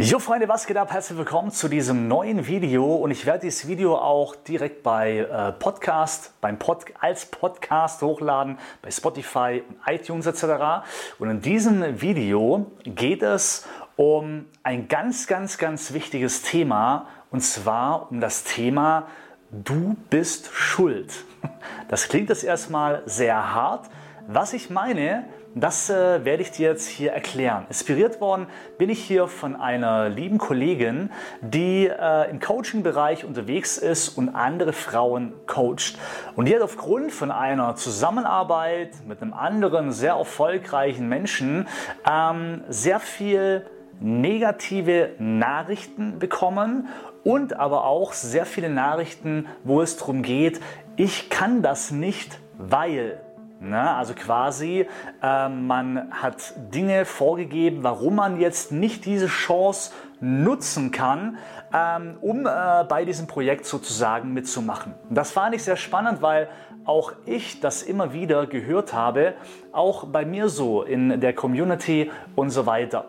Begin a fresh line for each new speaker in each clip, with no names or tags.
Jo Freunde, was geht ab? Herzlich willkommen zu diesem neuen Video und ich werde dieses Video auch direkt bei äh, Podcast, beim Pod, als Podcast hochladen, bei Spotify und iTunes etc. Und in diesem Video geht es um ein ganz, ganz, ganz wichtiges Thema und zwar um das Thema Du bist schuld. Das klingt jetzt erstmal sehr hart. Was ich meine, das äh, werde ich dir jetzt hier erklären. Inspiriert worden bin ich hier von einer lieben Kollegin, die äh, im Coaching-Bereich unterwegs ist und andere Frauen coacht. Und die hat aufgrund von einer Zusammenarbeit mit einem anderen sehr erfolgreichen Menschen ähm, sehr viel negative Nachrichten bekommen und aber auch sehr viele Nachrichten, wo es darum geht, ich kann das nicht, weil. Na, also quasi, äh, man hat Dinge vorgegeben, warum man jetzt nicht diese Chance nutzen kann, ähm, um äh, bei diesem Projekt sozusagen mitzumachen. Das fand ich sehr spannend, weil auch ich das immer wieder gehört habe, auch bei mir so in der Community und so weiter.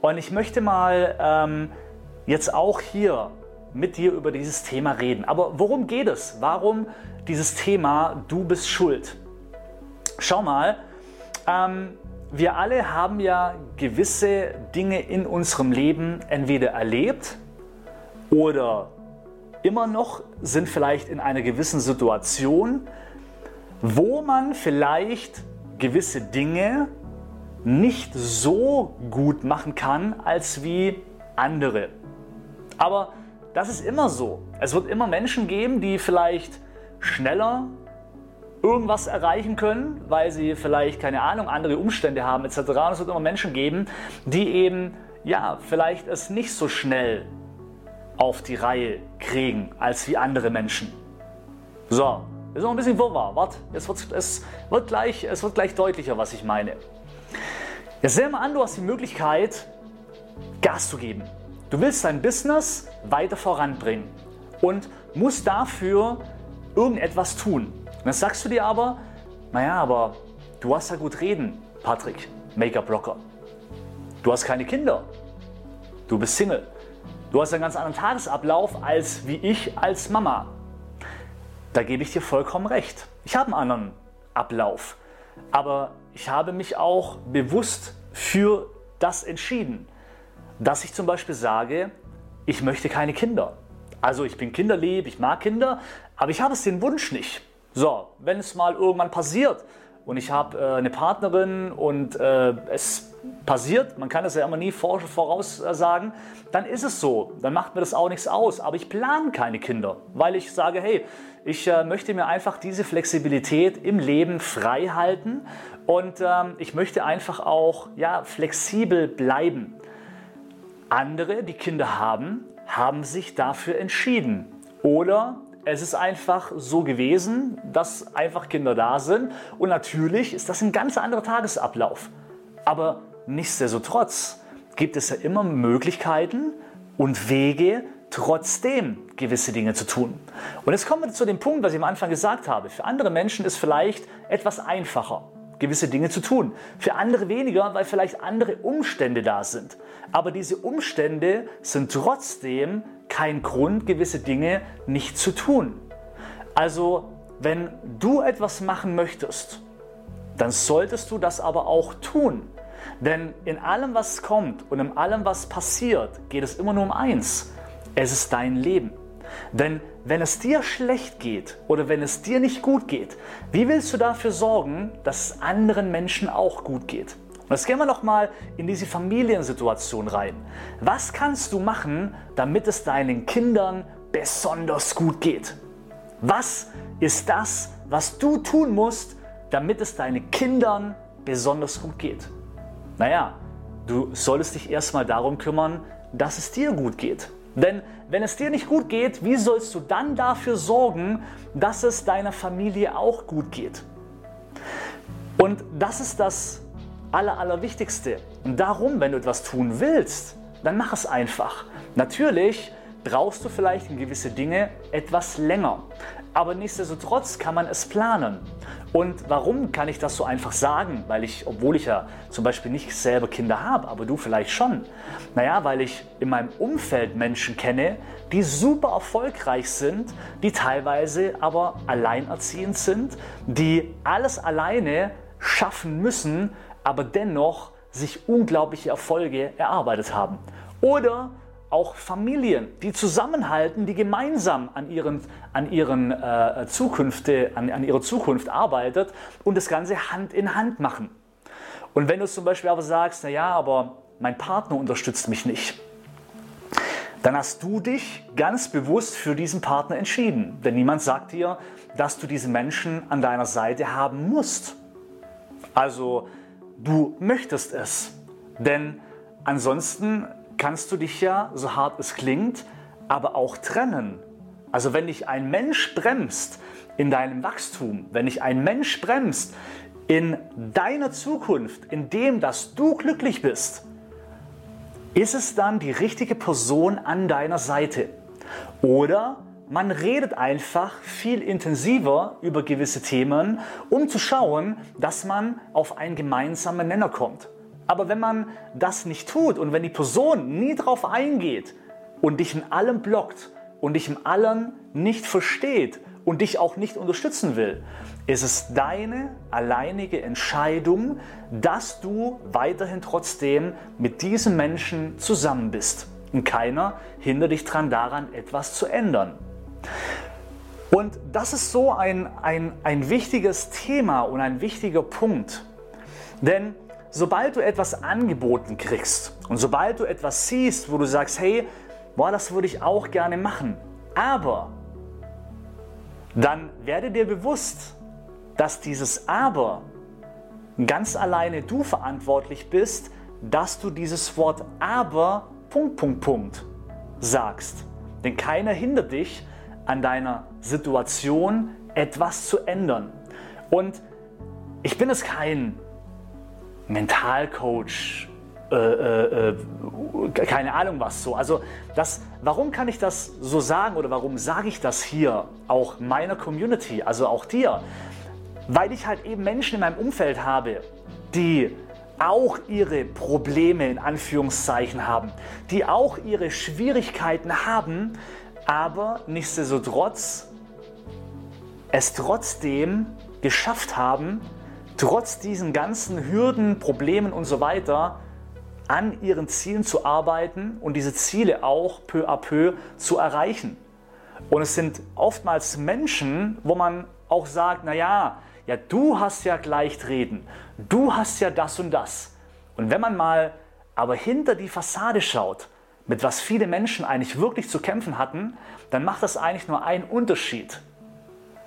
Und ich möchte mal ähm, jetzt auch hier mit dir über dieses Thema reden. Aber worum geht es? Warum dieses Thema, du bist schuld? Schau mal, ähm, wir alle haben ja gewisse Dinge in unserem Leben entweder erlebt oder immer noch sind vielleicht in einer gewissen Situation, wo man vielleicht gewisse Dinge nicht so gut machen kann als wie andere. Aber das ist immer so. Es wird immer Menschen geben, die vielleicht schneller irgendwas erreichen können, weil sie vielleicht, keine Ahnung, andere Umstände haben etc. Und es wird immer Menschen geben, die eben, ja, vielleicht es nicht so schnell auf die Reihe kriegen als wie andere Menschen. So, ist noch ein bisschen Wirrwarr. Warte, es wird, es, wird gleich, es wird gleich deutlicher, was ich meine. Jetzt seh mal an, du hast die Möglichkeit, Gas zu geben. Du willst dein Business weiter voranbringen und musst dafür irgendetwas tun. Und dann sagst du dir aber, naja, aber du hast ja gut reden, Patrick, Make-up-Blocker. Du hast keine Kinder. Du bist Single. Du hast einen ganz anderen Tagesablauf als wie ich als Mama. Da gebe ich dir vollkommen recht. Ich habe einen anderen Ablauf. Aber ich habe mich auch bewusst für das entschieden, dass ich zum Beispiel sage, ich möchte keine Kinder. Also ich bin kinderlieb, ich mag Kinder, aber ich habe es den Wunsch nicht. So, wenn es mal irgendwann passiert und ich habe äh, eine Partnerin und äh, es passiert, man kann das ja immer nie voraussagen, dann ist es so, dann macht mir das auch nichts aus. Aber ich plane keine Kinder, weil ich sage, hey, ich äh, möchte mir einfach diese Flexibilität im Leben frei halten und ähm, ich möchte einfach auch ja, flexibel bleiben. Andere, die Kinder haben, haben sich dafür entschieden. Oder es ist einfach so gewesen, dass einfach Kinder da sind. Und natürlich ist das ein ganz anderer Tagesablauf. Aber nichtsdestotrotz gibt es ja immer Möglichkeiten und Wege, trotzdem gewisse Dinge zu tun. Und jetzt kommen wir zu dem Punkt, was ich am Anfang gesagt habe. Für andere Menschen ist vielleicht etwas einfacher, gewisse Dinge zu tun. Für andere weniger, weil vielleicht andere Umstände da sind. Aber diese Umstände sind trotzdem kein Grund, gewisse Dinge nicht zu tun. Also, wenn du etwas machen möchtest, dann solltest du das aber auch tun. Denn in allem, was kommt und in allem, was passiert, geht es immer nur um eins. Es ist dein Leben. Denn wenn es dir schlecht geht oder wenn es dir nicht gut geht, wie willst du dafür sorgen, dass es anderen Menschen auch gut geht? jetzt gehen wir noch mal in diese Familiensituation rein. Was kannst du machen, damit es deinen Kindern besonders gut geht? Was ist das, was du tun musst, damit es deinen Kindern besonders gut geht? Naja, du solltest dich erstmal darum kümmern, dass es dir gut geht. Denn wenn es dir nicht gut geht, wie sollst du dann dafür sorgen, dass es deiner Familie auch gut geht? Und das ist das Aller, Allerwichtigste. Und darum, wenn du etwas tun willst, dann mach es einfach. Natürlich brauchst du vielleicht in gewisse Dinge etwas länger. Aber nichtsdestotrotz kann man es planen. Und warum kann ich das so einfach sagen? Weil ich, obwohl ich ja zum Beispiel nicht selber Kinder habe, aber du vielleicht schon. Naja, weil ich in meinem Umfeld Menschen kenne, die super erfolgreich sind, die teilweise aber alleinerziehend sind, die alles alleine schaffen müssen, aber dennoch sich unglaubliche Erfolge erarbeitet haben. Oder auch Familien, die zusammenhalten, die gemeinsam an, ihren, an, ihren, äh, Zukünfte, an, an ihrer Zukunft arbeitet und das Ganze Hand in Hand machen. Und wenn du zum Beispiel aber sagst, naja, aber mein Partner unterstützt mich nicht, dann hast du dich ganz bewusst für diesen Partner entschieden. Denn niemand sagt dir, dass du diese Menschen an deiner Seite haben musst. Also du möchtest es. Denn ansonsten kannst du dich ja, so hart es klingt, aber auch trennen. Also wenn dich ein Mensch bremst in deinem Wachstum, wenn dich ein Mensch bremst in deiner Zukunft, in dem, dass du glücklich bist, ist es dann die richtige Person an deiner Seite? Oder man redet einfach viel intensiver über gewisse Themen, um zu schauen, dass man auf einen gemeinsamen Nenner kommt. Aber wenn man das nicht tut und wenn die Person nie darauf eingeht und dich in allem blockt und dich in allem nicht versteht und dich auch nicht unterstützen will, ist es deine alleinige Entscheidung, dass du weiterhin trotzdem mit diesem Menschen zusammen bist. Und keiner hindert dich daran, daran etwas zu ändern. Und das ist so ein, ein, ein wichtiges Thema und ein wichtiger Punkt. Denn sobald du etwas angeboten kriegst und sobald du etwas siehst, wo du sagst, hey, boah, das würde ich auch gerne machen, aber dann werde dir bewusst, dass dieses Aber ganz alleine du verantwortlich bist, dass du dieses Wort Aber Punkt, Punkt, Punkt sagst. Denn keiner hindert dich an deiner Situation etwas zu ändern. Und ich bin es kein Mentalcoach, äh, äh, äh, keine Ahnung was so. Also das, warum kann ich das so sagen oder warum sage ich das hier auch meiner Community, also auch dir? Weil ich halt eben Menschen in meinem Umfeld habe, die auch ihre Probleme in Anführungszeichen haben, die auch ihre Schwierigkeiten haben, aber nichtsdestotrotz es trotzdem geschafft haben, trotz diesen ganzen Hürden, Problemen und so weiter an ihren Zielen zu arbeiten und diese Ziele auch peu à peu zu erreichen. Und es sind oftmals Menschen, wo man auch sagt, naja, ja, du hast ja Gleichtreten, du hast ja das und das. Und wenn man mal aber hinter die Fassade schaut, mit was viele Menschen eigentlich wirklich zu kämpfen hatten, dann macht das eigentlich nur einen Unterschied.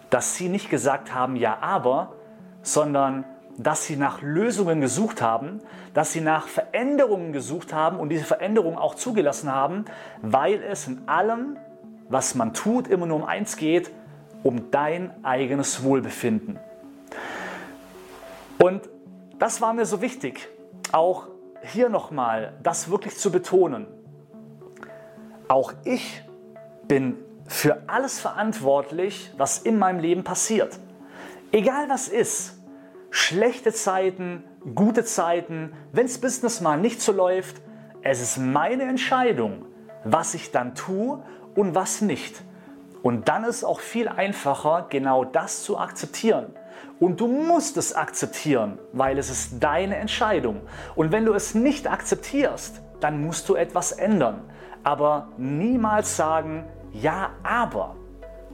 Dass sie nicht gesagt haben, ja, aber, sondern dass sie nach Lösungen gesucht haben, dass sie nach Veränderungen gesucht haben und diese Veränderungen auch zugelassen haben, weil es in allem, was man tut, immer nur um eins geht, um dein eigenes Wohlbefinden. Und das war mir so wichtig, auch hier nochmal das wirklich zu betonen. Auch ich bin für alles verantwortlich, was in meinem Leben passiert. Egal was ist, schlechte Zeiten, gute Zeiten, wenn das Business mal nicht so läuft, es ist meine Entscheidung, was ich dann tue und was nicht. Und dann ist auch viel einfacher, genau das zu akzeptieren. Und du musst es akzeptieren, weil es ist deine Entscheidung. Und wenn du es nicht akzeptierst, dann musst du etwas ändern. Aber niemals sagen, ja, aber.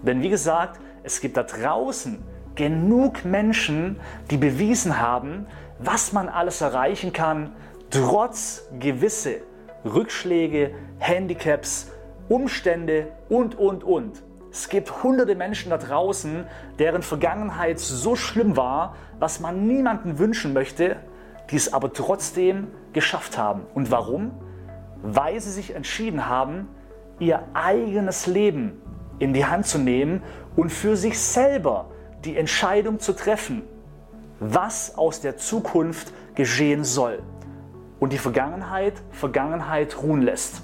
Denn wie gesagt, es gibt da draußen genug Menschen, die bewiesen haben, was man alles erreichen kann, trotz gewisse Rückschläge, Handicaps, Umstände und, und, und. Es gibt hunderte Menschen da draußen, deren Vergangenheit so schlimm war, was man niemandem wünschen möchte, die es aber trotzdem geschafft haben. Und warum? Weil sie sich entschieden haben, ihr eigenes Leben in die Hand zu nehmen und für sich selber die Entscheidung zu treffen, was aus der Zukunft geschehen soll und die Vergangenheit Vergangenheit ruhen lässt.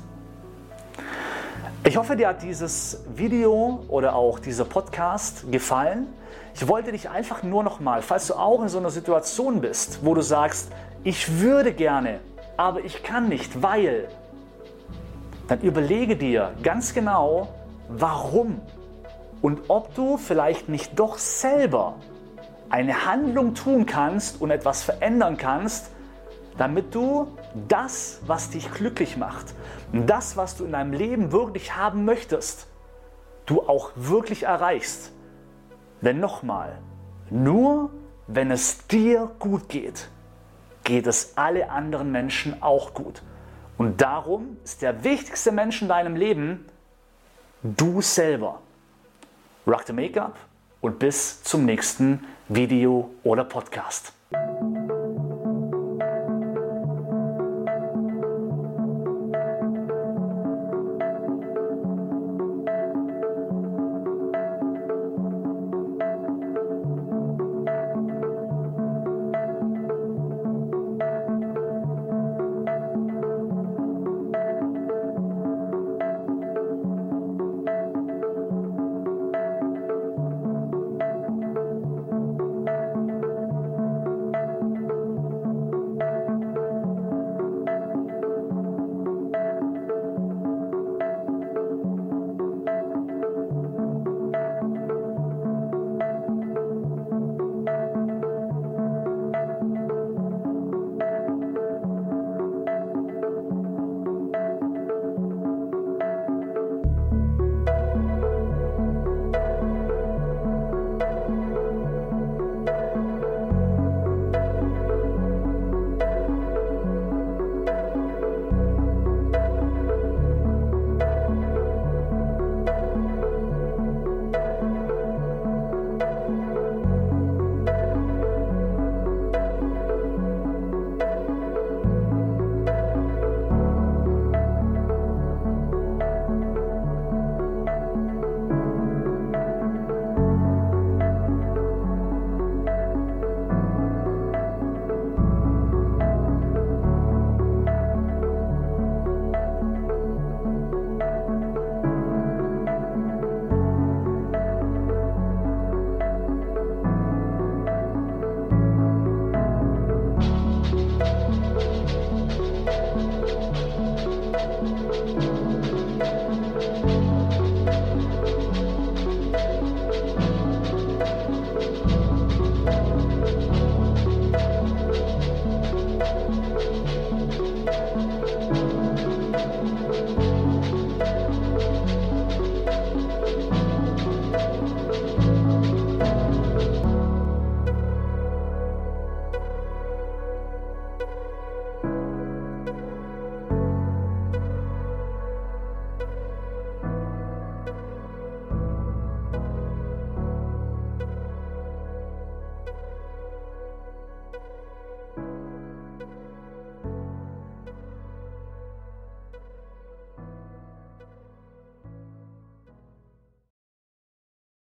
Ich hoffe, dir hat dieses Video oder auch dieser Podcast gefallen. Ich wollte dich einfach nur noch mal, falls du auch in so einer Situation bist, wo du sagst, ich würde gerne, aber ich kann nicht, weil, dann überlege dir ganz genau, warum und ob du vielleicht nicht doch selber eine Handlung tun kannst und etwas verändern kannst, damit du das, was dich glücklich macht, das, was du in deinem Leben wirklich haben möchtest, du auch wirklich erreichst. Denn nochmal, nur wenn es dir gut geht, geht es alle anderen Menschen auch gut. Und darum ist der wichtigste Mensch in deinem Leben du selber. Rock the Make-up und bis zum nächsten Video oder Podcast.